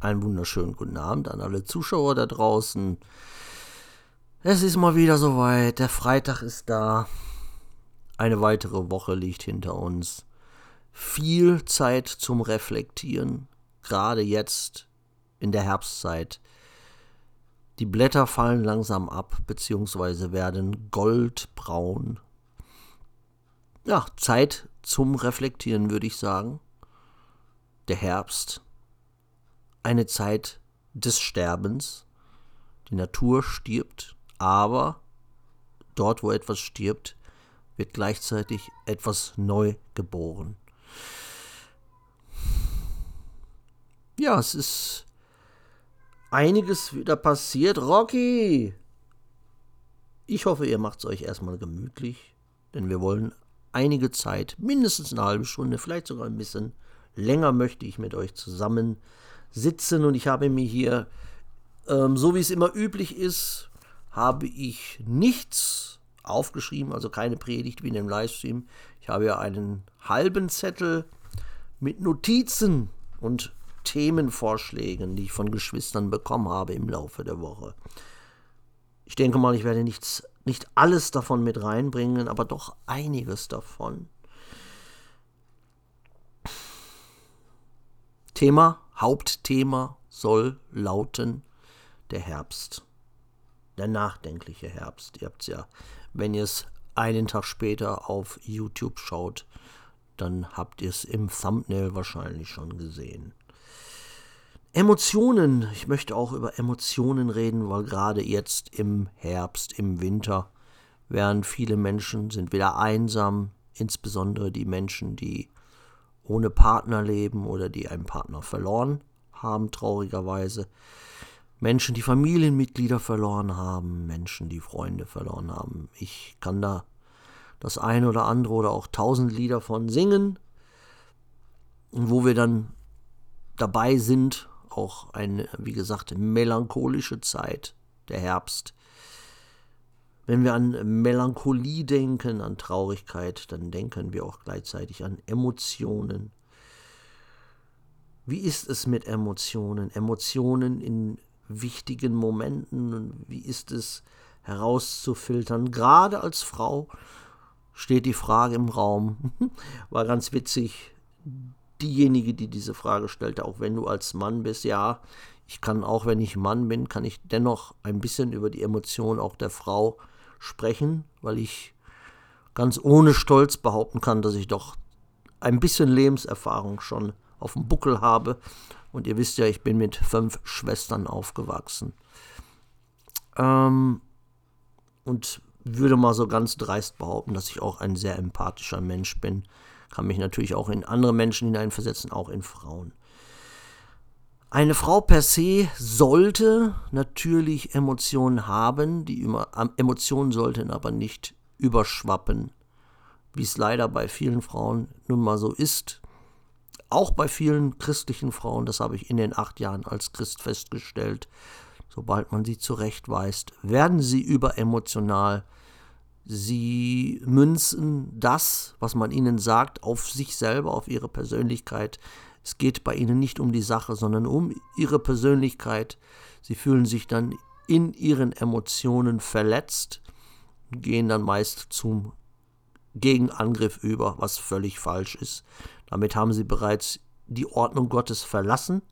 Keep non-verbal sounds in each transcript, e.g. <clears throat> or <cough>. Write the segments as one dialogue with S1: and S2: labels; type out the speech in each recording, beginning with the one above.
S1: einen wunderschönen guten Abend an alle Zuschauer da draußen. Es ist mal wieder soweit, der Freitag ist da. Eine weitere Woche liegt hinter uns. Viel Zeit zum Reflektieren, gerade jetzt in der Herbstzeit. Die Blätter fallen langsam ab, beziehungsweise werden goldbraun. Ja, Zeit zum Reflektieren, würde ich sagen. Der Herbst eine Zeit des Sterbens. Die Natur stirbt, aber dort, wo etwas stirbt, wird gleichzeitig etwas neu geboren. Ja, es ist einiges wieder passiert. Rocky! Ich hoffe, ihr macht es euch erstmal gemütlich, denn wir wollen einige Zeit, mindestens eine halbe Stunde, vielleicht sogar ein bisschen länger möchte ich mit euch zusammen sitzen und ich habe mir hier, ähm, so wie es immer üblich ist, habe ich nichts aufgeschrieben, also keine Predigt wie in dem Livestream. Ich habe ja einen halben Zettel mit Notizen und Themenvorschlägen, die ich von Geschwistern bekommen habe im Laufe der Woche. Ich denke mal, ich werde nichts, nicht alles davon mit reinbringen, aber doch einiges davon. Thema Hauptthema soll lauten der Herbst. Der nachdenkliche Herbst. Ihr habt es ja, wenn ihr es einen Tag später auf YouTube schaut, dann habt ihr es im Thumbnail wahrscheinlich schon gesehen. Emotionen. Ich möchte auch über Emotionen reden, weil gerade jetzt im Herbst, im Winter, werden viele Menschen sind wieder einsam, insbesondere die Menschen, die ohne Partner leben oder die einen Partner verloren haben, traurigerweise. Menschen, die Familienmitglieder verloren haben, Menschen, die Freunde verloren haben. Ich kann da das eine oder andere oder auch tausend Lieder von singen, wo wir dann dabei sind, auch eine, wie gesagt, melancholische Zeit, der Herbst. Wenn wir an Melancholie denken, an Traurigkeit, dann denken wir auch gleichzeitig an Emotionen. Wie ist es mit Emotionen? Emotionen in wichtigen Momenten? Wie ist es herauszufiltern? Gerade als Frau steht die Frage im Raum. <laughs> War ganz witzig. Diejenige, die diese Frage stellte, auch wenn du als Mann bist, ja, ich kann auch, wenn ich Mann bin, kann ich dennoch ein bisschen über die Emotionen auch der Frau sprechen, weil ich ganz ohne Stolz behaupten kann, dass ich doch ein bisschen Lebenserfahrung schon auf dem Buckel habe. Und ihr wisst ja, ich bin mit fünf Schwestern aufgewachsen. Ähm, und würde mal so ganz dreist behaupten, dass ich auch ein sehr empathischer Mensch bin. Kann mich natürlich auch in andere Menschen hineinversetzen, auch in Frauen. Eine Frau per se sollte natürlich Emotionen haben, die immer, Emotionen sollten aber nicht überschwappen, wie es leider bei vielen Frauen nun mal so ist. Auch bei vielen christlichen Frauen, das habe ich in den acht Jahren als Christ festgestellt, sobald man sie zurechtweist, werden sie überemotional. Sie münzen das, was man ihnen sagt, auf sich selber, auf ihre Persönlichkeit. Es geht bei ihnen nicht um die Sache, sondern um ihre Persönlichkeit. Sie fühlen sich dann in ihren Emotionen verletzt, gehen dann meist zum Gegenangriff über, was völlig falsch ist. Damit haben sie bereits die Ordnung Gottes verlassen.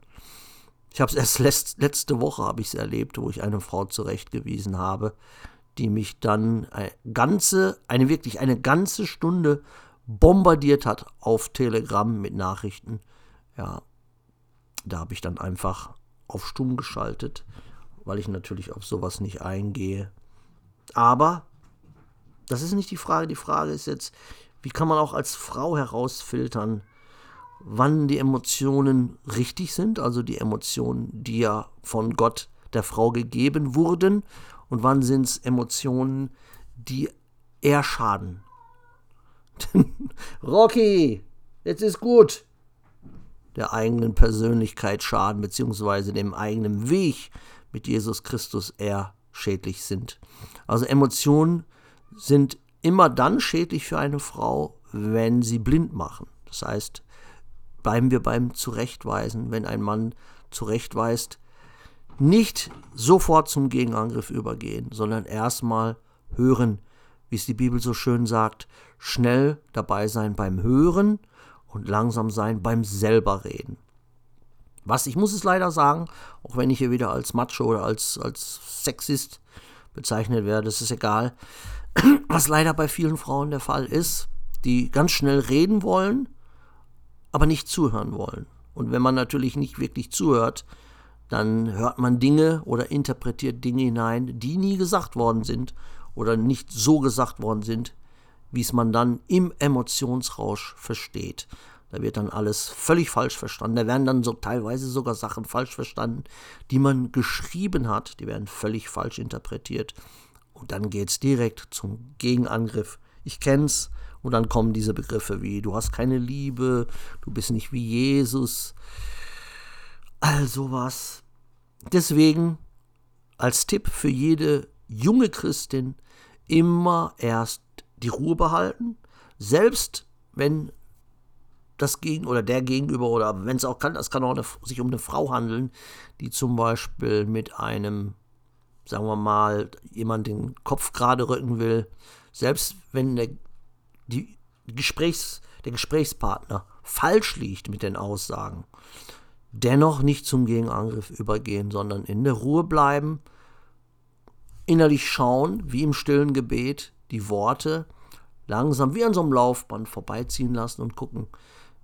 S1: Ich habe es erst letzte Woche habe ich es erlebt, wo ich eine Frau zurechtgewiesen habe, die mich dann eine ganze, eine wirklich eine ganze Stunde bombardiert hat auf Telegram mit Nachrichten, ja, da habe ich dann einfach auf stumm geschaltet, weil ich natürlich auf sowas nicht eingehe. Aber das ist nicht die Frage. Die Frage ist jetzt, wie kann man auch als Frau herausfiltern, wann die Emotionen richtig sind, also die Emotionen, die ja von Gott der Frau gegeben wurden, und wann sind es Emotionen, die eher schaden. <laughs> Rocky, jetzt ist gut der eigenen Persönlichkeit schaden, beziehungsweise dem eigenen Weg mit Jesus Christus eher schädlich sind. Also Emotionen sind immer dann schädlich für eine Frau, wenn sie blind machen. Das heißt, bleiben wir beim Zurechtweisen, wenn ein Mann zurechtweist, nicht sofort zum Gegenangriff übergehen, sondern erstmal hören, wie es die Bibel so schön sagt, schnell dabei sein beim Hören und langsam sein beim selber reden. Was, ich muss es leider sagen, auch wenn ich hier wieder als Macho oder als, als Sexist bezeichnet werde, das ist egal, <clears throat> was leider bei vielen Frauen der Fall ist, die ganz schnell reden wollen, aber nicht zuhören wollen. Und wenn man natürlich nicht wirklich zuhört, dann hört man Dinge oder interpretiert Dinge hinein, die nie gesagt worden sind oder nicht so gesagt worden sind, wie es man dann im Emotionsrausch versteht. Da wird dann alles völlig falsch verstanden. Da werden dann so teilweise sogar Sachen falsch verstanden, die man geschrieben hat. Die werden völlig falsch interpretiert. Und dann geht es direkt zum Gegenangriff. Ich kenn's. Und dann kommen diese Begriffe wie du hast keine Liebe, du bist nicht wie Jesus. All sowas. Deswegen als Tipp für jede junge Christin immer erst die Ruhe behalten, selbst wenn das Gegen oder der Gegenüber oder wenn es auch kann, es kann auch eine, sich um eine Frau handeln, die zum Beispiel mit einem, sagen wir mal, jemand den Kopf gerade rücken will, selbst wenn der, die Gesprächs, der Gesprächspartner falsch liegt mit den Aussagen, dennoch nicht zum Gegenangriff übergehen, sondern in der Ruhe bleiben, innerlich schauen, wie im stillen Gebet, die Worte langsam wie an so einem Laufband vorbeiziehen lassen und gucken,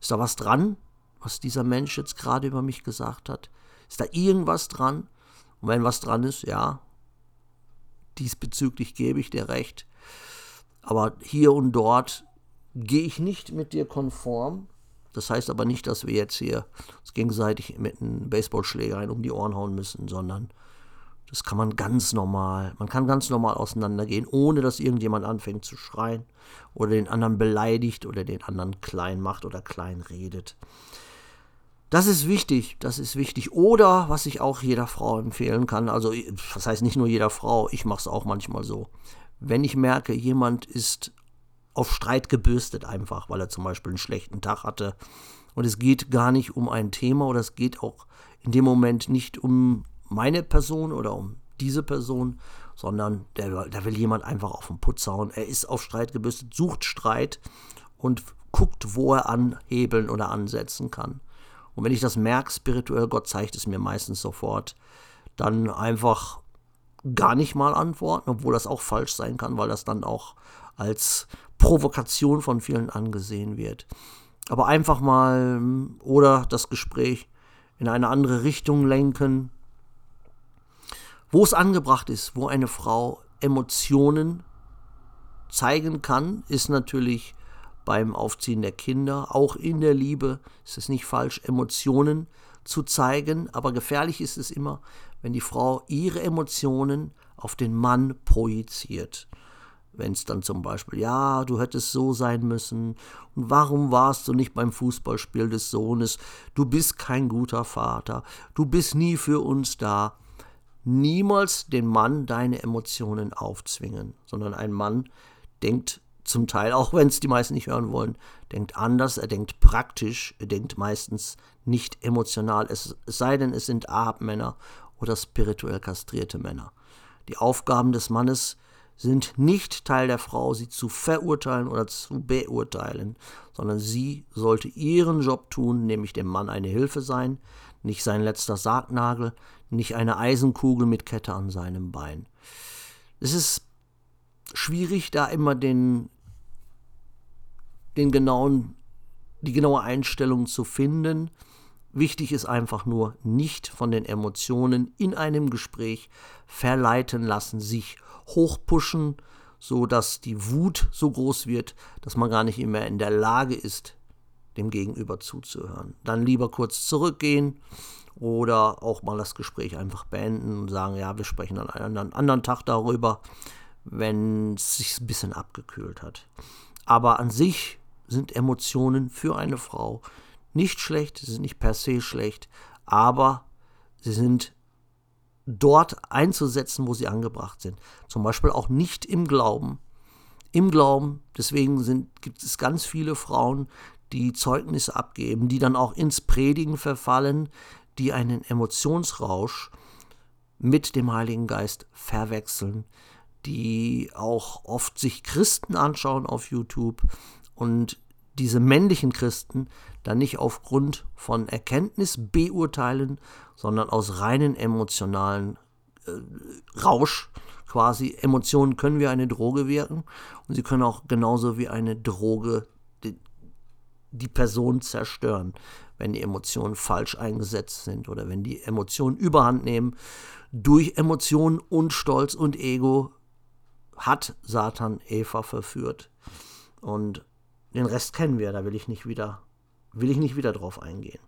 S1: ist da was dran, was dieser Mensch jetzt gerade über mich gesagt hat? Ist da irgendwas dran? Und wenn was dran ist, ja, diesbezüglich gebe ich dir recht. Aber hier und dort gehe ich nicht mit dir konform. Das heißt aber nicht, dass wir jetzt hier uns gegenseitig mit einem Baseballschläger um die Ohren hauen müssen, sondern das kann man ganz normal, man kann ganz normal auseinandergehen, ohne dass irgendjemand anfängt zu schreien oder den anderen beleidigt oder den anderen klein macht oder klein redet. Das ist wichtig, das ist wichtig. Oder was ich auch jeder Frau empfehlen kann, also das heißt nicht nur jeder Frau, ich mache es auch manchmal so. Wenn ich merke, jemand ist auf Streit gebürstet einfach, weil er zum Beispiel einen schlechten Tag hatte und es geht gar nicht um ein Thema oder es geht auch in dem Moment nicht um meine Person oder um diese Person, sondern da will jemand einfach auf den Putz hauen. Er ist auf Streit gebürstet, sucht Streit und guckt, wo er anhebeln oder ansetzen kann. Und wenn ich das merke, spirituell, Gott zeigt es mir meistens sofort, dann einfach gar nicht mal antworten, obwohl das auch falsch sein kann, weil das dann auch als Provokation von vielen angesehen wird. Aber einfach mal oder das Gespräch in eine andere Richtung lenken, wo es angebracht ist, wo eine Frau Emotionen zeigen kann, ist natürlich beim Aufziehen der Kinder, auch in der Liebe ist es nicht falsch, Emotionen zu zeigen, aber gefährlich ist es immer, wenn die Frau ihre Emotionen auf den Mann projiziert. Wenn es dann zum Beispiel, ja, du hättest so sein müssen, und warum warst du nicht beim Fußballspiel des Sohnes, du bist kein guter Vater, du bist nie für uns da niemals den Mann deine Emotionen aufzwingen, sondern ein Mann denkt zum Teil, auch wenn es die meisten nicht hören wollen, denkt anders, er denkt praktisch, er denkt meistens nicht emotional, es, sei denn, es sind Ahab-Männer oder spirituell kastrierte Männer. Die Aufgaben des Mannes sind nicht Teil der Frau, sie zu verurteilen oder zu beurteilen, sondern sie sollte ihren Job tun, nämlich dem Mann eine Hilfe sein, nicht sein letzter Sargnagel, nicht eine Eisenkugel mit Kette an seinem Bein. Es ist schwierig, da immer den, den genauen, die genaue Einstellung zu finden. Wichtig ist einfach nur, nicht von den Emotionen in einem Gespräch verleiten lassen, sich hochpushen, so dass die Wut so groß wird, dass man gar nicht mehr in der Lage ist, dem Gegenüber zuzuhören. Dann lieber kurz zurückgehen oder auch mal das Gespräch einfach beenden und sagen, ja, wir sprechen an einem anderen Tag darüber, wenn es sich ein bisschen abgekühlt hat. Aber an sich sind Emotionen für eine Frau nicht schlecht, sie sind nicht per se schlecht, aber sie sind dort einzusetzen, wo sie angebracht sind. Zum Beispiel auch nicht im Glauben. Im Glauben, deswegen sind, gibt es ganz viele Frauen, die Zeugnisse abgeben, die dann auch ins Predigen verfallen, die einen Emotionsrausch mit dem Heiligen Geist verwechseln, die auch oft sich Christen anschauen auf YouTube und diese männlichen Christen dann nicht aufgrund von Erkenntnis beurteilen, sondern aus reinen emotionalen äh, Rausch quasi. Emotionen können wie eine Droge wirken und sie können auch genauso wie eine Droge die, Person zerstören, wenn die Emotionen falsch eingesetzt sind oder wenn die Emotionen überhand nehmen. Durch Emotionen und Stolz und Ego hat Satan Eva verführt. Und den Rest kennen wir, da will ich nicht wieder, will ich nicht wieder drauf eingehen.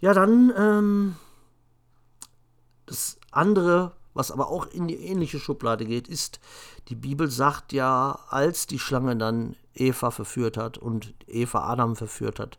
S1: Ja, dann ähm, das andere, was aber auch in die ähnliche Schublade geht, ist, die Bibel sagt ja, als die Schlange dann Eva verführt hat und Eva Adam verführt hat,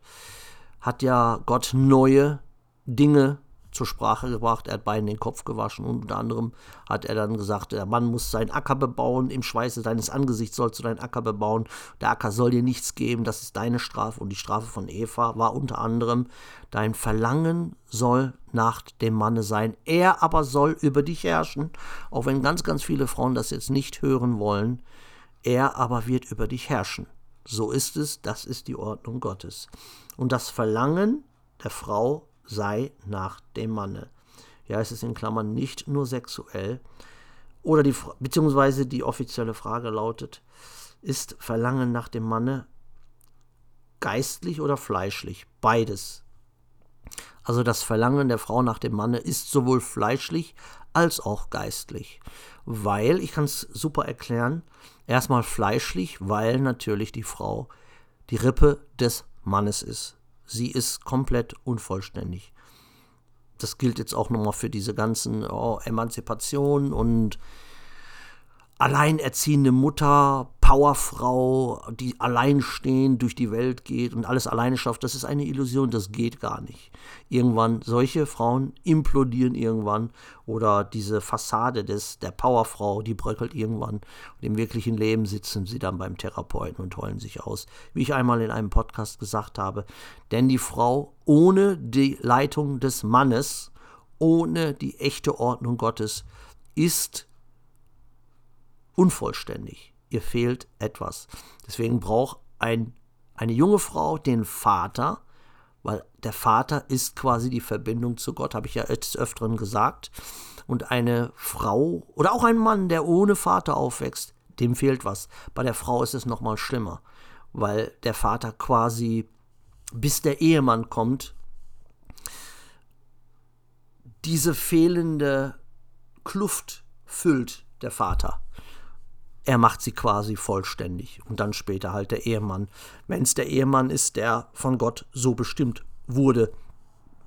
S1: hat ja Gott neue Dinge zur Sprache gebracht. Er hat beiden den Kopf gewaschen und unter anderem hat er dann gesagt, der Mann muss seinen Acker bebauen, im Schweiße deines Angesichts sollst du deinen Acker bebauen. Der Acker soll dir nichts geben, das ist deine Strafe. Und die Strafe von Eva war unter anderem, dein Verlangen soll nach dem Manne sein. Er aber soll über dich herrschen, auch wenn ganz, ganz viele Frauen das jetzt nicht hören wollen. Er aber wird über dich herrschen. So ist es, das ist die Ordnung Gottes. Und das Verlangen der Frau sei nach dem Manne. Ja, es ist in Klammern nicht nur sexuell. Oder die, beziehungsweise die offizielle Frage lautet, ist Verlangen nach dem Manne geistlich oder fleischlich? Beides. Also das Verlangen der Frau nach dem Manne ist sowohl fleischlich als auch geistlich. Weil, ich kann es super erklären, erstmal fleischlich, weil natürlich die Frau die Rippe des Mannes ist. Sie ist komplett unvollständig. Das gilt jetzt auch nochmal für diese ganzen oh, Emanzipation und alleinerziehende Mutter, Powerfrau, die alleinstehend durch die Welt geht und alles alleine schafft, das ist eine Illusion, das geht gar nicht. Irgendwann, solche Frauen implodieren irgendwann oder diese Fassade des, der Powerfrau, die bröckelt irgendwann und im wirklichen Leben sitzen sie dann beim Therapeuten und heulen sich aus. Wie ich einmal in einem Podcast gesagt habe, denn die Frau ohne die Leitung des Mannes, ohne die echte Ordnung Gottes, ist unvollständig. Ihr fehlt etwas. Deswegen braucht ein, eine junge Frau den Vater, weil der Vater ist quasi die Verbindung zu Gott, habe ich ja des Öfteren gesagt. Und eine Frau oder auch ein Mann, der ohne Vater aufwächst, dem fehlt was. Bei der Frau ist es nochmal schlimmer, weil der Vater quasi, bis der Ehemann kommt, diese fehlende Kluft füllt der Vater er macht sie quasi vollständig und dann später halt der Ehemann, wenn es der Ehemann ist, der von Gott so bestimmt wurde.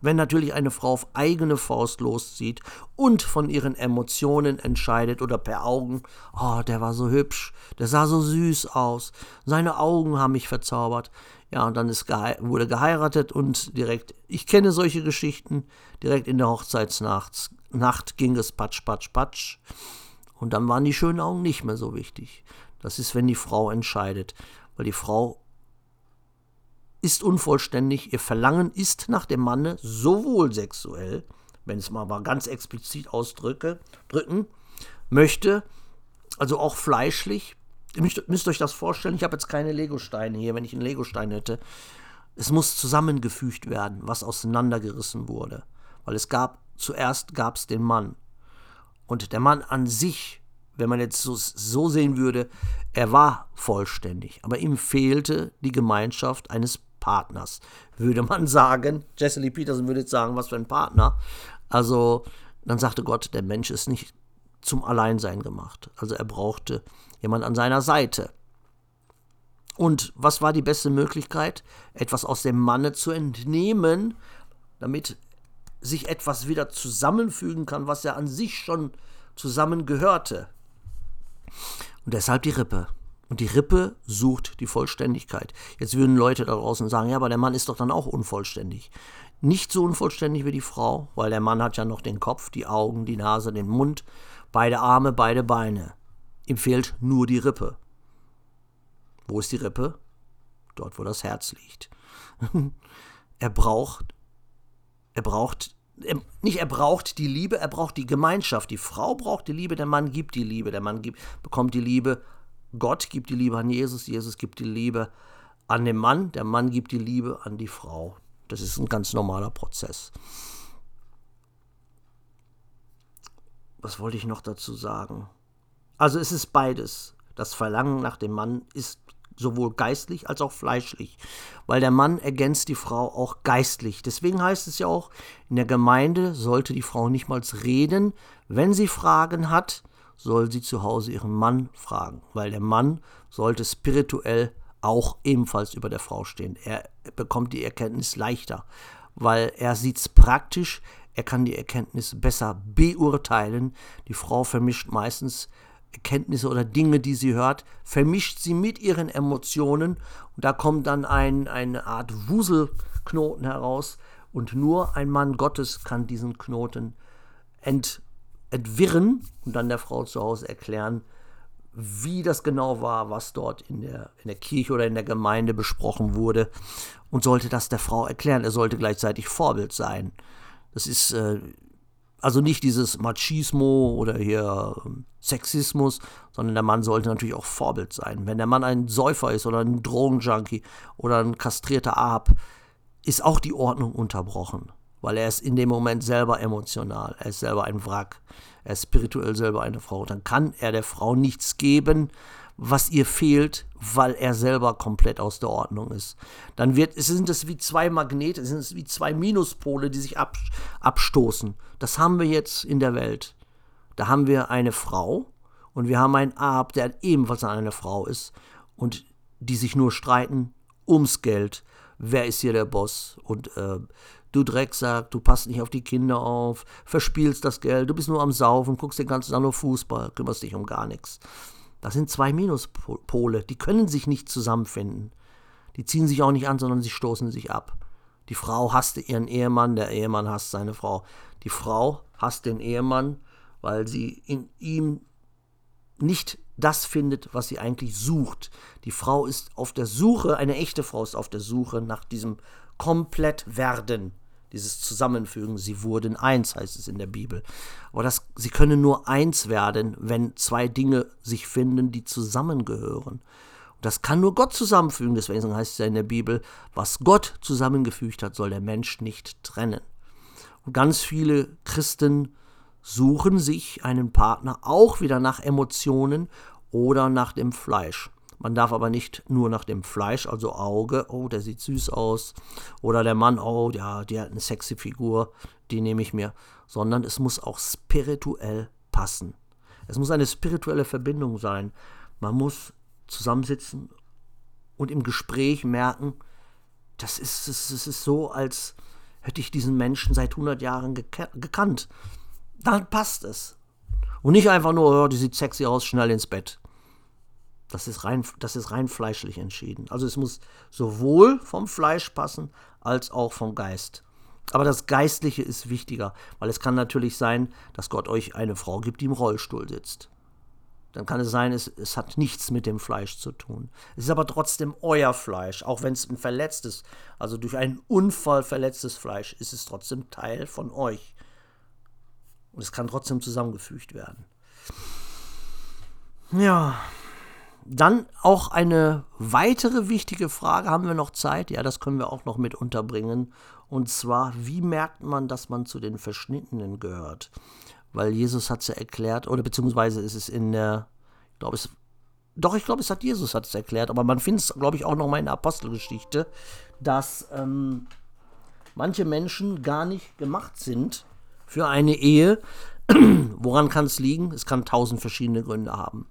S1: Wenn natürlich eine Frau auf eigene Faust loszieht und von ihren Emotionen entscheidet oder per Augen, oh, der war so hübsch, der sah so süß aus, seine Augen haben mich verzaubert. Ja, und dann ist gehe wurde geheiratet und direkt, ich kenne solche Geschichten, direkt in der Hochzeitsnacht Nacht ging es patsch, patsch, patsch. Und dann waren die schönen Augen nicht mehr so wichtig. Das ist, wenn die Frau entscheidet. Weil die Frau ist unvollständig, ihr Verlangen ist nach dem Manne sowohl sexuell, wenn es mal ganz explizit ausdrücke, drücken, möchte, also auch fleischlich. Ihr müsst, müsst euch das vorstellen, ich habe jetzt keine Legosteine hier, wenn ich einen Legostein hätte. Es muss zusammengefügt werden, was auseinandergerissen wurde. Weil es gab, zuerst gab es den Mann. Und der Mann an sich, wenn man jetzt so, so sehen würde, er war vollständig, aber ihm fehlte die Gemeinschaft eines Partners, würde man <laughs> sagen. Jesse Lee Peterson würde jetzt sagen, was für ein Partner. Also dann sagte Gott, der Mensch ist nicht zum Alleinsein gemacht. Also er brauchte jemand an seiner Seite. Und was war die beste Möglichkeit? Etwas aus dem Manne zu entnehmen, damit sich etwas wieder zusammenfügen kann, was ja an sich schon zusammengehörte. Und deshalb die Rippe. Und die Rippe sucht die Vollständigkeit. Jetzt würden Leute da draußen sagen, ja, aber der Mann ist doch dann auch unvollständig. Nicht so unvollständig wie die Frau, weil der Mann hat ja noch den Kopf, die Augen, die Nase, den Mund, beide Arme, beide Beine. Ihm fehlt nur die Rippe. Wo ist die Rippe? dort wo das Herz liegt. <laughs> er braucht, er braucht, er, nicht er braucht die Liebe, er braucht die Gemeinschaft. Die Frau braucht die Liebe, der Mann gibt die Liebe, der Mann gibt, bekommt die Liebe. Gott gibt die Liebe an Jesus, Jesus gibt die Liebe an den Mann, der Mann gibt die Liebe an die Frau. Das ist ein ganz normaler Prozess. Was wollte ich noch dazu sagen? Also es ist beides. Das Verlangen nach dem Mann ist sowohl geistlich als auch fleischlich, weil der Mann ergänzt die Frau auch geistlich. Deswegen heißt es ja auch, in der Gemeinde sollte die Frau nicht mal reden. Wenn sie Fragen hat, soll sie zu Hause ihren Mann fragen, weil der Mann sollte spirituell auch ebenfalls über der Frau stehen. Er bekommt die Erkenntnis leichter, weil er sieht es praktisch, er kann die Erkenntnis besser beurteilen. Die Frau vermischt meistens Erkenntnisse oder Dinge, die sie hört, vermischt sie mit ihren Emotionen und da kommt dann ein, eine Art Wuselknoten heraus und nur ein Mann Gottes kann diesen Knoten ent, entwirren und dann der Frau zu Hause erklären, wie das genau war, was dort in der, in der Kirche oder in der Gemeinde besprochen wurde und sollte das der Frau erklären. Er sollte gleichzeitig Vorbild sein. Das ist äh, also nicht dieses Machismo oder hier ähm, Sexismus, sondern der Mann sollte natürlich auch Vorbild sein. Wenn der Mann ein Säufer ist oder ein Drogenjunkie oder ein kastrierter Ahab, ist auch die Ordnung unterbrochen, weil er ist in dem Moment selber emotional, er ist selber ein Wrack, er ist spirituell selber eine Frau. Dann kann er der Frau nichts geben, was ihr fehlt, weil er selber komplett aus der Ordnung ist. Dann wird, sind es wie zwei Magnete, sind es wie zwei Minuspole, die sich ab, abstoßen. Das haben wir jetzt in der Welt. Da haben wir eine Frau und wir haben einen Ab, der ebenfalls eine Frau ist und die sich nur streiten ums Geld. Wer ist hier der Boss? Und äh, du Drecksack, du passt nicht auf die Kinder auf, verspielst das Geld, du bist nur am Saufen, guckst den ganzen Tag nur Fußball, kümmerst dich um gar nichts. Das sind zwei Minuspole, die können sich nicht zusammenfinden. Die ziehen sich auch nicht an, sondern sie stoßen sich ab. Die Frau hasste ihren Ehemann, der Ehemann hasst seine Frau. Die Frau hasst den Ehemann, weil sie in ihm nicht das findet, was sie eigentlich sucht. Die Frau ist auf der Suche, eine echte Frau ist auf der Suche nach diesem Komplettwerden dieses Zusammenfügen. Sie wurden eins, heißt es in der Bibel. Aber das, sie können nur eins werden, wenn zwei Dinge sich finden, die zusammengehören. Und das kann nur Gott zusammenfügen. Deswegen heißt es ja in der Bibel, was Gott zusammengefügt hat, soll der Mensch nicht trennen. Und ganz viele Christen suchen sich einen Partner auch wieder nach Emotionen oder nach dem Fleisch. Man darf aber nicht nur nach dem Fleisch, also Auge, oh, der sieht süß aus, oder der Mann, oh, ja, der hat eine sexy Figur, die nehme ich mir, sondern es muss auch spirituell passen. Es muss eine spirituelle Verbindung sein. Man muss zusammensitzen und im Gespräch merken, das ist, das ist so, als hätte ich diesen Menschen seit 100 Jahren gekannt. Dann passt es. Und nicht einfach nur, oh, die sieht sexy aus, schnell ins Bett. Das ist, rein, das ist rein fleischlich entschieden. Also es muss sowohl vom Fleisch passen als auch vom Geist. Aber das Geistliche ist wichtiger, weil es kann natürlich sein, dass Gott euch eine Frau gibt, die im Rollstuhl sitzt. Dann kann es sein, es, es hat nichts mit dem Fleisch zu tun. Es ist aber trotzdem euer Fleisch, auch wenn es ein verletztes, also durch einen Unfall verletztes Fleisch, ist es trotzdem Teil von euch. Und es kann trotzdem zusammengefügt werden. Ja, dann auch eine weitere wichtige Frage, haben wir noch Zeit? Ja, das können wir auch noch mit unterbringen. Und zwar, wie merkt man, dass man zu den Verschnittenen gehört? Weil Jesus hat es ja erklärt, oder beziehungsweise ist es in der, ich glaube, es, doch, ich glaube, es hat Jesus hat es erklärt, aber man findet es, glaube ich, auch noch mal in der Apostelgeschichte, dass ähm, manche Menschen gar nicht gemacht sind für eine Ehe. <clears throat> Woran kann es liegen? Es kann tausend verschiedene Gründe haben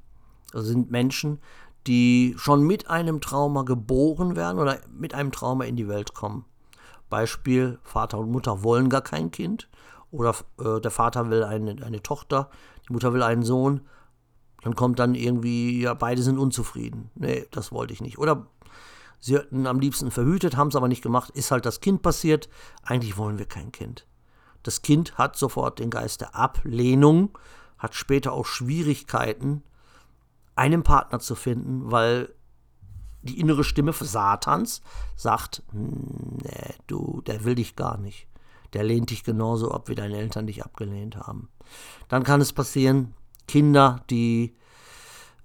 S1: sind Menschen, die schon mit einem Trauma geboren werden oder mit einem Trauma in die Welt kommen. Beispiel, Vater und Mutter wollen gar kein Kind oder äh, der Vater will eine, eine Tochter, die Mutter will einen Sohn. Dann kommt dann irgendwie, ja, beide sind unzufrieden. Nee, das wollte ich nicht. Oder sie hätten am liebsten verhütet, haben es aber nicht gemacht, ist halt das Kind passiert. Eigentlich wollen wir kein Kind. Das Kind hat sofort den Geist der Ablehnung, hat später auch Schwierigkeiten, einen Partner zu finden, weil die innere Stimme Satans sagt, nee, du, der will dich gar nicht. Der lehnt dich genauso ab, wie deine Eltern dich abgelehnt haben. Dann kann es passieren, Kinder, die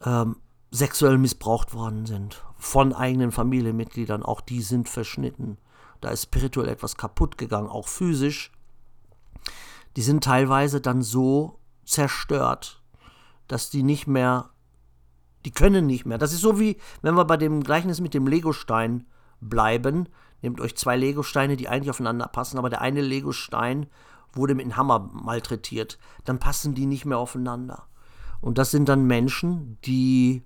S1: ähm, sexuell missbraucht worden sind von eigenen Familienmitgliedern, auch die sind verschnitten. Da ist spirituell etwas kaputt gegangen, auch physisch. Die sind teilweise dann so zerstört, dass die nicht mehr die können nicht mehr. Das ist so wie, wenn wir bei dem Gleichnis mit dem Legostein bleiben. Nehmt euch zwei Legosteine, die eigentlich aufeinander passen, aber der eine Legostein wurde mit einem Hammer malträtiert. Dann passen die nicht mehr aufeinander. Und das sind dann Menschen, die,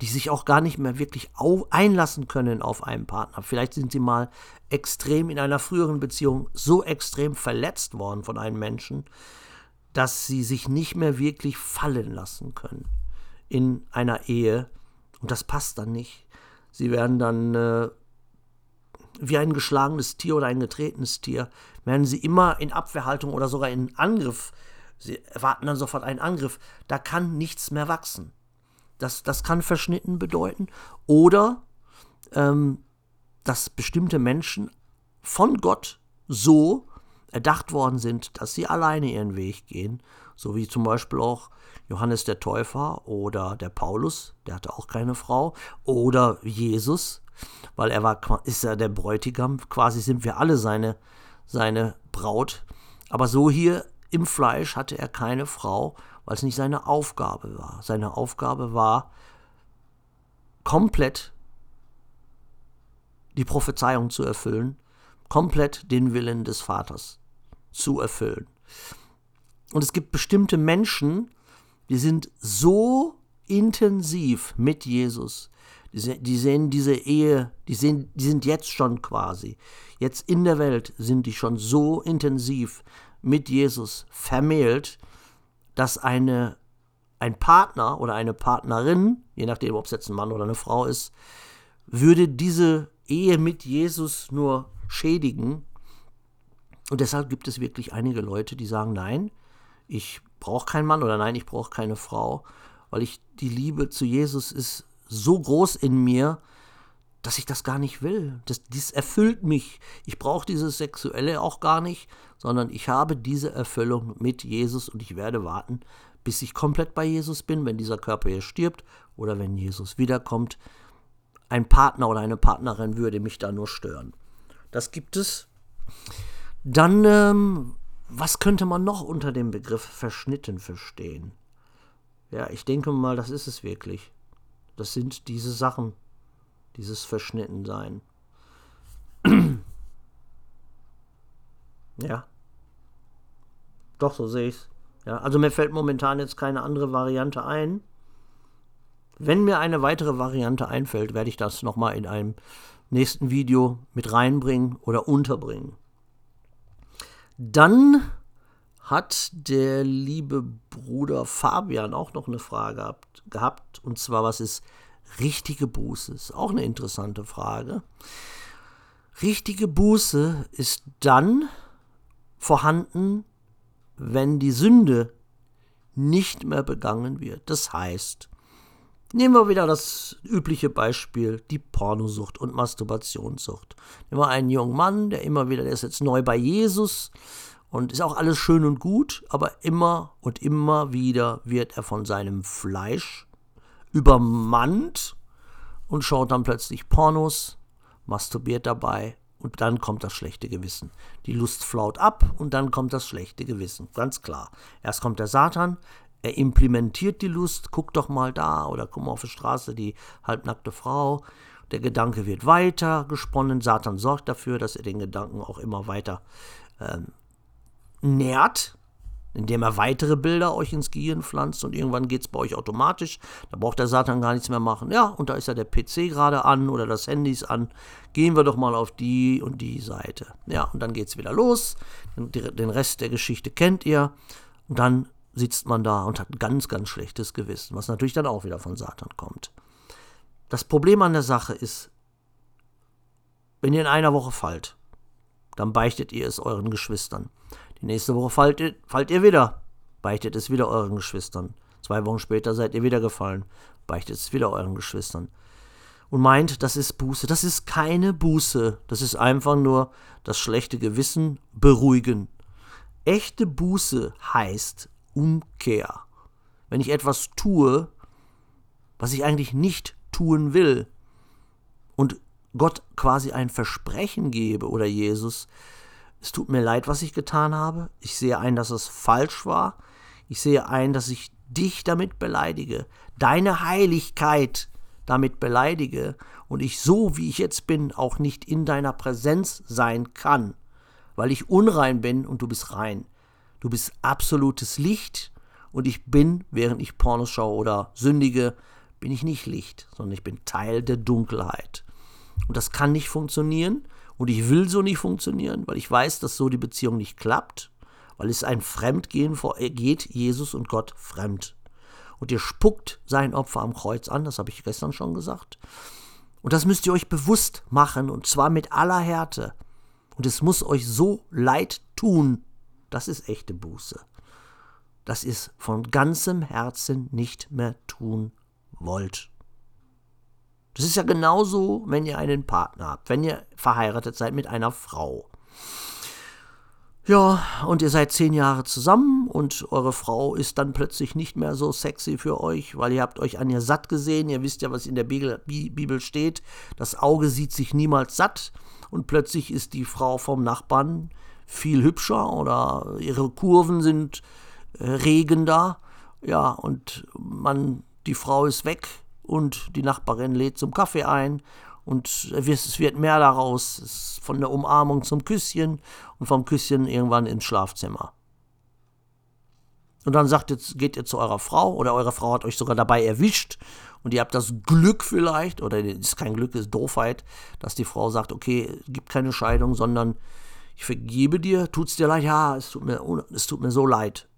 S1: die sich auch gar nicht mehr wirklich auf, einlassen können auf einen Partner. Vielleicht sind sie mal extrem in einer früheren Beziehung so extrem verletzt worden von einem Menschen, dass sie sich nicht mehr wirklich fallen lassen können in einer Ehe. Und das passt dann nicht. Sie werden dann äh, wie ein geschlagenes Tier oder ein getretenes Tier, werden sie immer in Abwehrhaltung oder sogar in Angriff. Sie erwarten dann sofort einen Angriff. Da kann nichts mehr wachsen. Das, das kann verschnitten bedeuten. Oder ähm, dass bestimmte Menschen von Gott so erdacht worden sind, dass sie alleine ihren Weg gehen, so wie zum Beispiel auch Johannes der Täufer oder der Paulus, der hatte auch keine Frau, oder Jesus, weil er war, ist ja der Bräutigam, quasi sind wir alle seine, seine Braut. Aber so hier im Fleisch hatte er keine Frau, weil es nicht seine Aufgabe war. Seine Aufgabe war, komplett die Prophezeiung zu erfüllen, komplett den Willen des Vaters zu erfüllen. Und es gibt bestimmte Menschen, die sind so intensiv mit Jesus. Die, die sehen diese Ehe, die, sehen, die sind jetzt schon quasi, jetzt in der Welt sind die schon so intensiv mit Jesus vermählt, dass eine, ein Partner oder eine Partnerin, je nachdem, ob es jetzt ein Mann oder eine Frau ist, würde diese Ehe mit Jesus nur schädigen. Und deshalb gibt es wirklich einige Leute, die sagen, nein, ich brauche keinen Mann oder nein, ich brauche keine Frau, weil ich die Liebe zu Jesus ist so groß in mir, dass ich das gar nicht will. Das, dies erfüllt mich. Ich brauche dieses Sexuelle auch gar nicht, sondern ich habe diese Erfüllung mit Jesus und ich werde warten, bis ich komplett bei Jesus bin, wenn dieser Körper hier stirbt oder wenn Jesus wiederkommt. Ein Partner oder eine Partnerin würde mich da nur stören. Das gibt es. Dann ähm, was könnte man noch unter dem Begriff verschnitten verstehen? Ja, ich denke mal, das ist es wirklich. Das sind diese Sachen, dieses Verschnittensein. <clears throat> ja. Doch, so sehe ich's. Ja, also mir fällt momentan jetzt keine andere Variante ein. Wenn mir eine weitere Variante einfällt, werde ich das nochmal in einem nächsten Video mit reinbringen oder unterbringen. Dann hat der liebe Bruder Fabian auch noch eine Frage gehabt, und zwar, was ist richtige Buße? Ist auch eine interessante Frage. Richtige Buße ist dann vorhanden, wenn die Sünde nicht mehr begangen wird. Das heißt, Nehmen wir wieder das übliche Beispiel, die Pornosucht und Masturbationssucht. Nehmen wir einen jungen Mann, der immer wieder, der ist jetzt neu bei Jesus und ist auch alles schön und gut, aber immer und immer wieder wird er von seinem Fleisch übermannt und schaut dann plötzlich Pornos, masturbiert dabei und dann kommt das schlechte Gewissen. Die Lust flaut ab und dann kommt das schlechte Gewissen. Ganz klar. Erst kommt der Satan, er implementiert die Lust, guck doch mal da oder guck mal auf die Straße, die halbnackte Frau. Der Gedanke wird weiter gesponnen. Satan sorgt dafür, dass er den Gedanken auch immer weiter ähm, nährt, indem er weitere Bilder euch ins Gehirn pflanzt und irgendwann geht es bei euch automatisch. Da braucht der Satan gar nichts mehr machen. Ja, und da ist ja der PC gerade an oder das Handy ist an. Gehen wir doch mal auf die und die Seite. Ja, und dann geht es wieder los. Den Rest der Geschichte kennt ihr. Und dann sitzt man da und hat ein ganz, ganz schlechtes Gewissen, was natürlich dann auch wieder von Satan kommt. Das Problem an der Sache ist, wenn ihr in einer Woche fallt, dann beichtet ihr es euren Geschwistern. Die nächste Woche fallt ihr, fallt ihr wieder, beichtet es wieder euren Geschwistern. Zwei Wochen später seid ihr wieder gefallen, beichtet es wieder euren Geschwistern. und meint, das ist Buße. Das ist keine Buße. Das ist einfach nur das schlechte Gewissen beruhigen. Echte Buße heißt Umkehr. Wenn ich etwas tue, was ich eigentlich nicht tun will, und Gott quasi ein Versprechen gebe oder Jesus, es tut mir leid, was ich getan habe, ich sehe ein, dass es falsch war, ich sehe ein, dass ich dich damit beleidige, deine Heiligkeit damit beleidige und ich so, wie ich jetzt bin, auch nicht in deiner Präsenz sein kann, weil ich unrein bin und du bist rein. Du bist absolutes Licht und ich bin, während ich Pornos schaue oder sündige, bin ich nicht Licht, sondern ich bin Teil der Dunkelheit. Und das kann nicht funktionieren und ich will so nicht funktionieren, weil ich weiß, dass so die Beziehung nicht klappt, weil es ein Fremdgehen vor, geht Jesus und Gott fremd. Und ihr spuckt sein Opfer am Kreuz an, das habe ich gestern schon gesagt. Und das müsst ihr euch bewusst machen und zwar mit aller Härte. Und es muss euch so leid tun. Das ist echte Buße. Das ist von ganzem Herzen nicht mehr tun wollt. Das ist ja genauso, wenn ihr einen Partner habt, wenn ihr verheiratet seid mit einer Frau. Ja, und ihr seid zehn Jahre zusammen und eure Frau ist dann plötzlich nicht mehr so sexy für euch, weil ihr habt euch an ihr satt gesehen. Ihr wisst ja, was in der Bibel steht. Das Auge sieht sich niemals satt und plötzlich ist die Frau vom Nachbarn viel hübscher oder ihre Kurven sind äh, regender. Ja, und man, die Frau ist weg und die Nachbarin lädt zum Kaffee ein und es wird mehr daraus, von der Umarmung zum Küsschen und vom Küsschen irgendwann ins Schlafzimmer. Und dann sagt jetzt, geht ihr zu eurer Frau oder eure Frau hat euch sogar dabei erwischt und ihr habt das Glück vielleicht, oder ist kein Glück, ist Doofheit, dass die Frau sagt, okay, gibt keine Scheidung, sondern ich vergebe dir, tut's dir leid, ja, es tut mir, es tut mir so leid.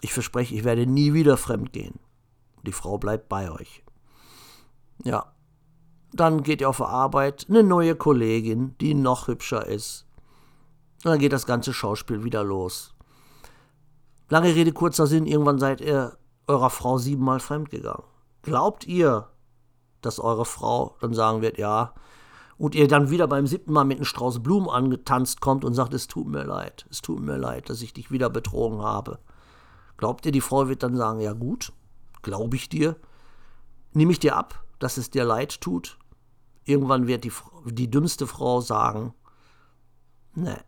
S1: Ich verspreche, ich werde nie wieder fremd gehen. Die Frau bleibt bei euch. Ja. Dann geht ihr auf der Arbeit, eine neue Kollegin, die noch hübscher ist. Und dann geht das ganze Schauspiel wieder los. Lange Rede, kurzer Sinn, irgendwann seid ihr eurer Frau siebenmal fremdgegangen. Glaubt ihr, dass eure Frau dann sagen wird, ja, und ihr dann wieder beim siebten Mal mit einem Strauß Blumen angetanzt kommt und sagt, es tut mir leid, es tut mir leid, dass ich dich wieder betrogen habe. Glaubt ihr, die Frau wird dann sagen, ja gut, Glaube ich dir? Nehme ich dir ab, dass es dir leid tut? Irgendwann wird die, die dümmste Frau sagen, ne,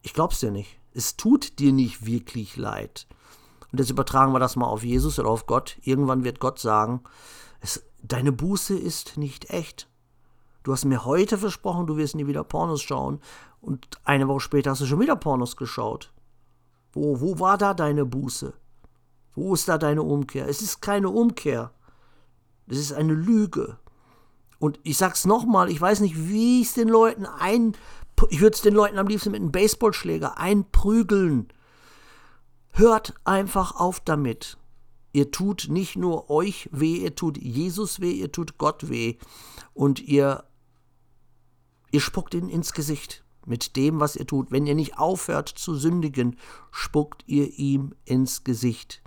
S1: ich glaub's dir nicht. Es tut dir nicht wirklich leid. Und jetzt übertragen wir das mal auf Jesus oder auf Gott. Irgendwann wird Gott sagen, es, deine Buße ist nicht echt. Du hast mir heute versprochen, du wirst nie wieder Pornos schauen. Und eine Woche später hast du schon wieder Pornos geschaut. Wo, wo war da deine Buße? Wo ist da deine Umkehr? Es ist keine Umkehr. Es ist eine Lüge. Und ich sag's nochmal, ich weiß nicht, wie ich es den Leuten ein. Ich würde es den Leuten am liebsten mit einem Baseballschläger einprügeln. Hört einfach auf damit. Ihr tut nicht nur euch weh, ihr tut Jesus weh, ihr tut Gott weh. Und ihr, ihr spuckt ihn ins Gesicht mit dem, was ihr tut. Wenn ihr nicht aufhört zu sündigen, spuckt ihr ihm ins Gesicht.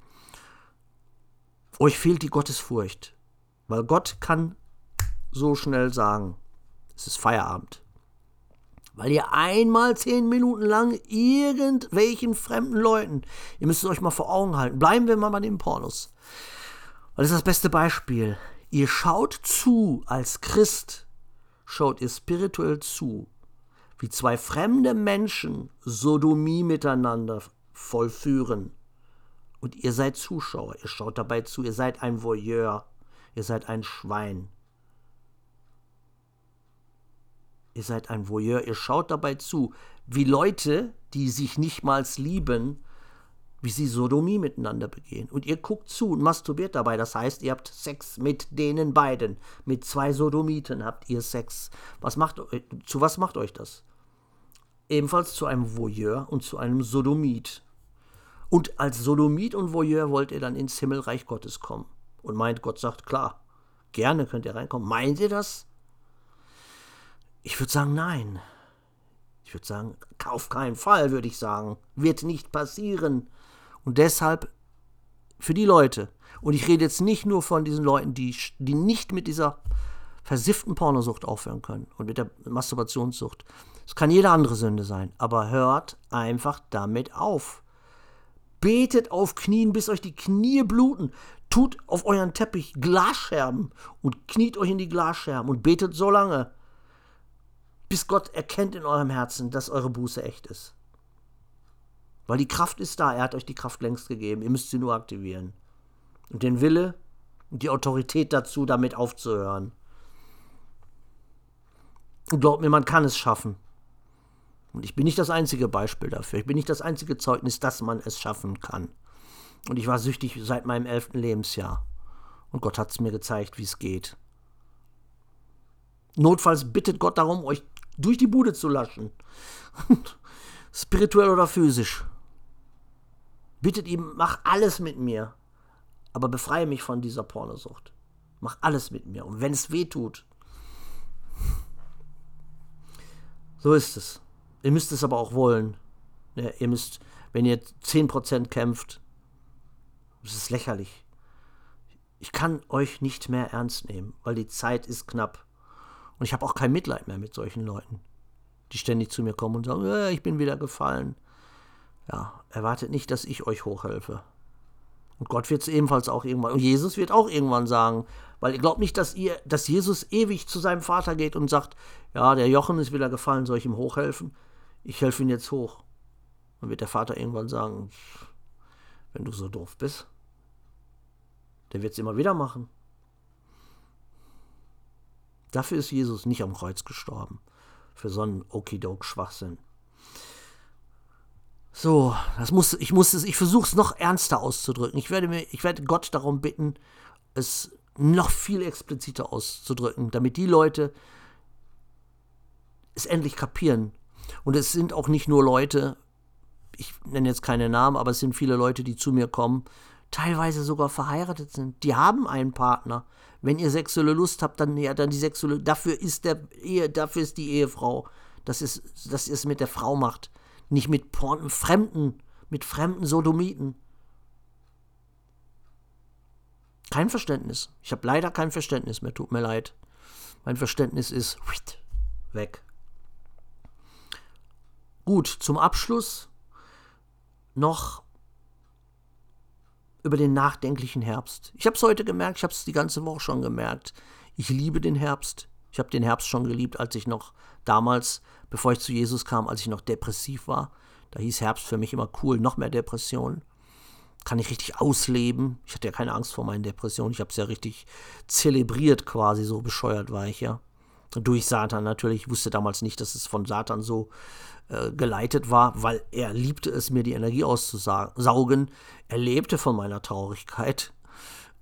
S1: Euch fehlt die Gottesfurcht, weil Gott kann so schnell sagen, es ist Feierabend. Weil ihr einmal zehn Minuten lang irgendwelchen fremden Leuten, ihr müsst es euch mal vor Augen halten, bleiben wir mal bei den Pornos. Weil das ist das beste Beispiel. Ihr schaut zu als Christ, schaut ihr spirituell zu, wie zwei fremde Menschen Sodomie miteinander vollführen und ihr seid Zuschauer, ihr schaut dabei zu, ihr seid ein Voyeur, ihr seid ein Schwein. Ihr seid ein Voyeur, ihr schaut dabei zu, wie Leute, die sich nicht mal lieben, wie sie Sodomie miteinander begehen. Und ihr guckt zu und masturbiert dabei. Das heißt, ihr habt Sex mit denen beiden. Mit zwei Sodomiten habt ihr Sex. Was macht, zu was macht euch das? Ebenfalls zu einem Voyeur und zu einem Sodomit. Und als Sodomit und Voyeur wollt ihr dann ins Himmelreich Gottes kommen. Und meint, Gott sagt, klar, gerne könnt ihr reinkommen. Meint ihr das? Ich würde sagen, nein. Ich würde sagen, auf keinen Fall, würde ich sagen. Wird nicht passieren. Und deshalb Für die Leute. Und ich rede jetzt nicht nur von diesen Leuten, die, die nicht mit dieser versifften Pornosucht aufhören können und mit der Masturbationssucht. Es kann jede andere Sünde sein, aber hört einfach damit auf. Betet auf Knien, bis euch die Knie bluten. Tut auf euren Teppich Glasscherben und kniet euch in die Glasscherben und betet so lange, bis Gott erkennt in eurem Herzen, dass eure Buße echt ist. Weil die Kraft ist da, er hat euch die Kraft längst gegeben, ihr müsst sie nur aktivieren. Und den Wille und die Autorität dazu, damit aufzuhören. Und glaubt mir, man kann es schaffen. Und ich bin nicht das einzige Beispiel dafür. Ich bin nicht das einzige Zeugnis, dass man es schaffen kann. Und ich war süchtig seit meinem elften Lebensjahr. Und Gott hat es mir gezeigt, wie es geht. Notfalls bittet Gott darum, euch durch die Bude zu laschen. <laughs> Spirituell oder physisch. Bittet ihm, mach alles mit mir. Aber befreie mich von dieser Pornosucht. Mach alles mit mir. Und wenn es weh tut. So ist es. Ihr müsst es aber auch wollen. Ja, ihr müsst, wenn ihr 10% kämpft, das ist lächerlich. Ich kann euch nicht mehr ernst nehmen, weil die Zeit ist knapp. Und ich habe auch kein Mitleid mehr mit solchen Leuten, die ständig zu mir kommen und sagen, ja, ich bin wieder gefallen. Ja, erwartet nicht, dass ich euch hochhelfe. Und Gott wird es ebenfalls auch irgendwann, und Jesus wird auch irgendwann sagen, weil ihr glaubt nicht, dass ihr, dass Jesus ewig zu seinem Vater geht und sagt, ja, der Jochen ist wieder gefallen, soll ich ihm hochhelfen? ich helfe ihm jetzt hoch. Dann wird der Vater irgendwann sagen, wenn du so doof bist, der wird es immer wieder machen. Dafür ist Jesus nicht am Kreuz gestorben. Für so einen Okidok-Schwachsinn. So, das muss, ich muss es, ich versuche es noch ernster auszudrücken. Ich werde mir, ich werde Gott darum bitten, es noch viel expliziter auszudrücken, damit die Leute es endlich kapieren, und es sind auch nicht nur Leute, ich nenne jetzt keine Namen, aber es sind viele Leute, die zu mir kommen, teilweise sogar verheiratet sind. Die haben einen Partner. Wenn ihr sexuelle Lust habt, dann ja, dann die sexuelle. Dafür ist der Ehe, dafür ist die Ehefrau. Das ist, das ist mit der Frau macht, nicht mit Porn, Fremden, mit fremden Sodomiten. Kein Verständnis. Ich habe leider kein Verständnis mehr. Tut mir leid. Mein Verständnis ist weg. Gut, zum Abschluss noch über den nachdenklichen Herbst. Ich habe es heute gemerkt, ich habe es die ganze Woche schon gemerkt. Ich liebe den Herbst. Ich habe den Herbst schon geliebt, als ich noch damals, bevor ich zu Jesus kam, als ich noch depressiv war. Da hieß Herbst für mich immer cool, noch mehr Depressionen. Kann ich richtig ausleben. Ich hatte ja keine Angst vor meinen Depressionen. Ich habe es ja richtig zelebriert quasi, so bescheuert war ich ja. Durch Satan natürlich. Ich wusste damals nicht, dass es von Satan so äh, geleitet war, weil er liebte es, mir die Energie auszusaugen. Er lebte von meiner Traurigkeit.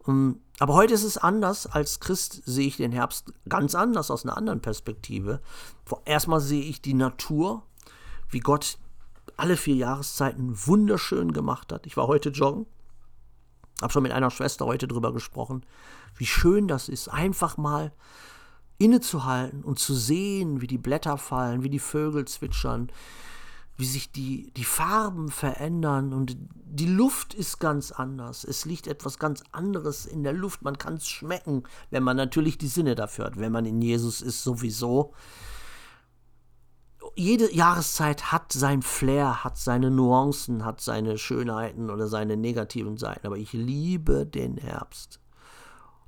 S1: Ähm, aber heute ist es anders. Als Christ sehe ich den Herbst ganz anders aus einer anderen Perspektive. Erstmal sehe ich die Natur, wie Gott alle vier Jahreszeiten wunderschön gemacht hat. Ich war heute joggen, habe schon mit einer Schwester heute drüber gesprochen, wie schön das ist, einfach mal innezuhalten und zu sehen, wie die Blätter fallen, wie die Vögel zwitschern, wie sich die, die Farben verändern und die Luft ist ganz anders. Es liegt etwas ganz anderes in der Luft. Man kann es schmecken, wenn man natürlich die Sinne dafür hat. Wenn man in Jesus ist, sowieso. Jede Jahreszeit hat sein Flair, hat seine Nuancen, hat seine Schönheiten oder seine negativen Seiten. Aber ich liebe den Herbst.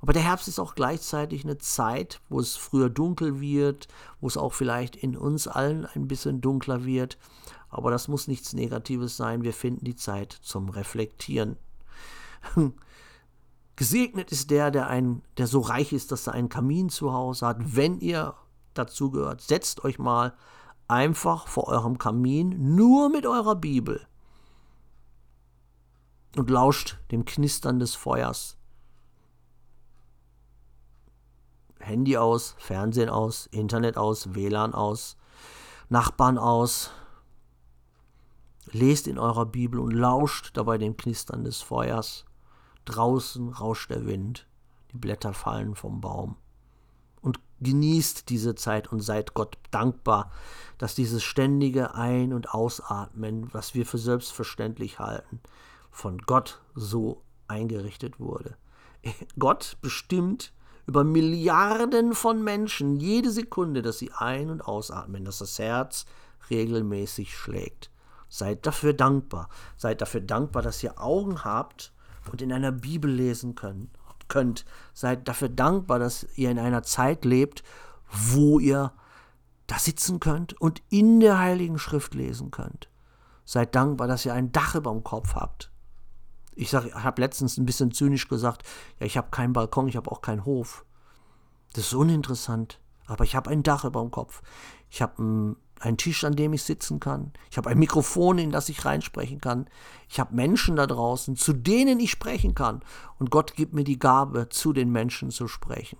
S1: Aber der Herbst ist auch gleichzeitig eine Zeit, wo es früher dunkel wird, wo es auch vielleicht in uns allen ein bisschen dunkler wird. Aber das muss nichts Negatives sein. Wir finden die Zeit zum Reflektieren. Gesegnet ist der, der, ein, der so reich ist, dass er einen Kamin zu Hause hat. Wenn ihr dazu gehört, setzt euch mal einfach vor eurem Kamin, nur mit eurer Bibel und lauscht dem Knistern des Feuers. Handy aus, Fernsehen aus, Internet aus, WLAN aus, Nachbarn aus. Lest in eurer Bibel und lauscht dabei dem Knistern des Feuers. Draußen rauscht der Wind, die Blätter fallen vom Baum. Und genießt diese Zeit und seid Gott dankbar, dass dieses ständige Ein- und Ausatmen, was wir für selbstverständlich halten, von Gott so eingerichtet wurde. Gott bestimmt über Milliarden von Menschen jede Sekunde, dass sie ein- und ausatmen, dass das Herz regelmäßig schlägt. Seid dafür dankbar. Seid dafür dankbar, dass ihr Augen habt und in einer Bibel lesen könnt. könnt. Seid dafür dankbar, dass ihr in einer Zeit lebt, wo ihr da sitzen könnt und in der Heiligen Schrift lesen könnt. Seid dankbar, dass ihr ein Dach über dem Kopf habt. Ich, ich habe letztens ein bisschen zynisch gesagt, ja, ich habe keinen Balkon, ich habe auch keinen Hof. Das ist uninteressant. Aber ich habe ein Dach über dem Kopf. Ich habe einen, einen Tisch, an dem ich sitzen kann. Ich habe ein Mikrofon, in das ich reinsprechen kann. Ich habe Menschen da draußen, zu denen ich sprechen kann. Und Gott gibt mir die Gabe, zu den Menschen zu sprechen.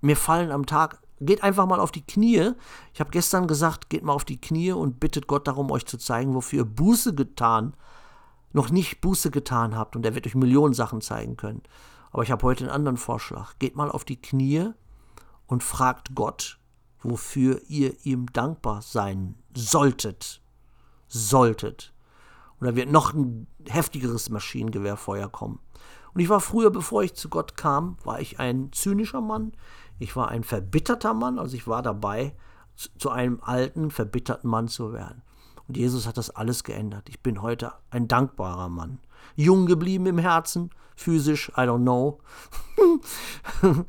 S1: Mir fallen am Tag Geht einfach mal auf die Knie. Ich habe gestern gesagt, geht mal auf die Knie und bittet Gott darum, euch zu zeigen, wofür ihr Buße getan, noch nicht Buße getan habt. Und er wird euch Millionen Sachen zeigen können. Aber ich habe heute einen anderen Vorschlag. Geht mal auf die Knie und fragt Gott, wofür ihr ihm dankbar sein solltet. Solltet. Und da wird noch ein heftigeres Maschinengewehrfeuer kommen. Und ich war früher, bevor ich zu Gott kam, war ich ein zynischer Mann. Ich war ein verbitterter Mann, also ich war dabei, zu einem alten, verbitterten Mann zu werden. Und Jesus hat das alles geändert. Ich bin heute ein dankbarer Mann. Jung geblieben im Herzen, physisch, I don't know. <laughs>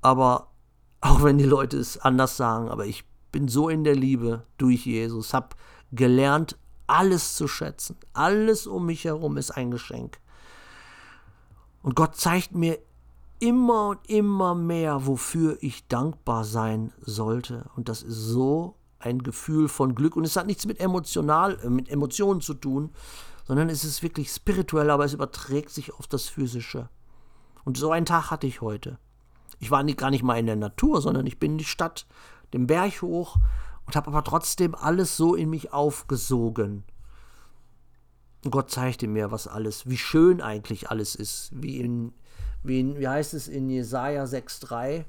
S1: aber auch wenn die Leute es anders sagen, aber ich bin so in der Liebe durch Jesus, habe gelernt, alles zu schätzen. Alles um mich herum ist ein Geschenk. Und Gott zeigt mir immer und immer mehr, wofür ich dankbar sein sollte. Und das ist so ein Gefühl von Glück. Und es hat nichts mit, emotional, äh, mit Emotionen zu tun, sondern es ist wirklich spirituell, aber es überträgt sich auf das Physische. Und so einen Tag hatte ich heute. Ich war nicht, gar nicht mal in der Natur, sondern ich bin in die Stadt, den Berg hoch und habe aber trotzdem alles so in mich aufgesogen. Und Gott zeigte mir, was alles, wie schön eigentlich alles ist, wie in wie, wie heißt es in Jesaja 6,3?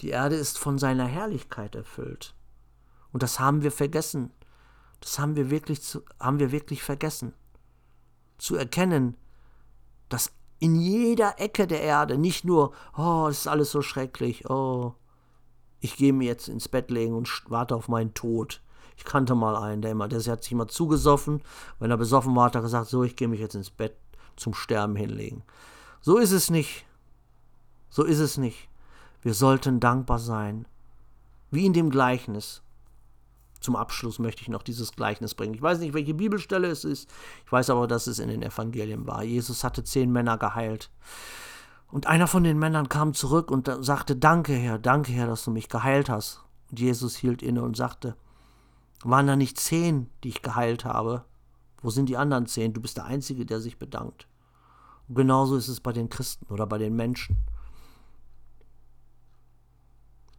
S1: Die Erde ist von seiner Herrlichkeit erfüllt. Und das haben wir vergessen. Das haben wir wirklich, haben wir wirklich vergessen. Zu erkennen, dass in jeder Ecke der Erde nicht nur, oh, es ist alles so schrecklich, oh, ich gehe mir jetzt ins Bett legen und warte auf meinen Tod. Ich kannte mal einen, der immer, der hat sich immer zugesoffen. Wenn er besoffen war, hat er gesagt, so, ich gehe mich jetzt ins Bett zum Sterben hinlegen. So ist es nicht. So ist es nicht. Wir sollten dankbar sein. Wie in dem Gleichnis. Zum Abschluss möchte ich noch dieses Gleichnis bringen. Ich weiß nicht, welche Bibelstelle es ist. Ich weiß aber, dass es in den Evangelien war. Jesus hatte zehn Männer geheilt. Und einer von den Männern kam zurück und sagte, danke Herr, danke Herr, dass du mich geheilt hast. Und Jesus hielt inne und sagte, waren da nicht zehn, die ich geheilt habe? Wo sind die anderen zehn? Du bist der Einzige, der sich bedankt. Und genauso ist es bei den Christen oder bei den Menschen.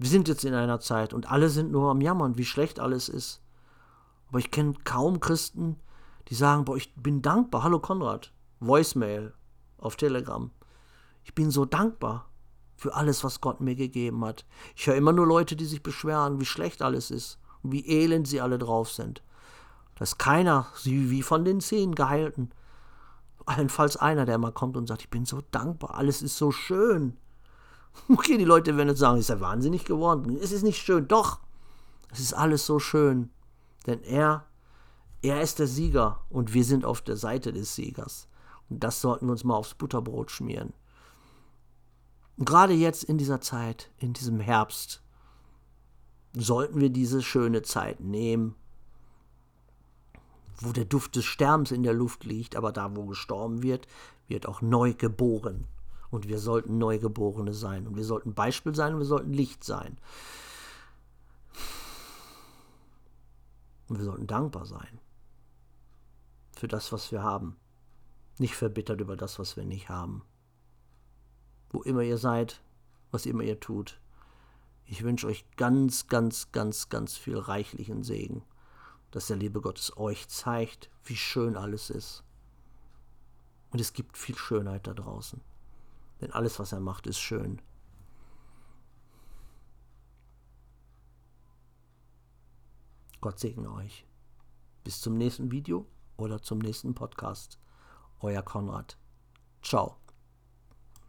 S1: Wir sind jetzt in einer Zeit und alle sind nur am Jammern, wie schlecht alles ist. Aber ich kenne kaum Christen, die sagen, boah, ich bin dankbar. Hallo Konrad, Voicemail auf Telegram. Ich bin so dankbar für alles, was Gott mir gegeben hat. Ich höre immer nur Leute, die sich beschweren, wie schlecht alles ist und wie elend sie alle drauf sind. Dass keiner, sie wie von den zehn Geheilten, allenfalls einer, der mal kommt und sagt, ich bin so dankbar, alles ist so schön. Okay, die Leute werden jetzt sagen, ist er wahnsinnig geworden. Es ist nicht schön, doch. Es ist alles so schön. Denn er, er ist der Sieger und wir sind auf der Seite des Siegers. Und das sollten wir uns mal aufs Butterbrot schmieren. Und gerade jetzt in dieser Zeit, in diesem Herbst, sollten wir diese schöne Zeit nehmen wo der Duft des Sterbens in der Luft liegt, aber da, wo gestorben wird, wird auch neu geboren. Und wir sollten Neugeborene sein. Und wir sollten Beispiel sein und wir sollten Licht sein. Und wir sollten dankbar sein für das, was wir haben. Nicht verbittert über das, was wir nicht haben. Wo immer ihr seid, was immer ihr tut. Ich wünsche euch ganz, ganz, ganz, ganz viel reichlichen Segen dass der liebe Gottes euch zeigt, wie schön alles ist. Und es gibt viel Schönheit da draußen. Denn alles, was er macht, ist schön. Gott segne euch. Bis zum nächsten Video oder zum nächsten Podcast. euer Konrad. Ciao.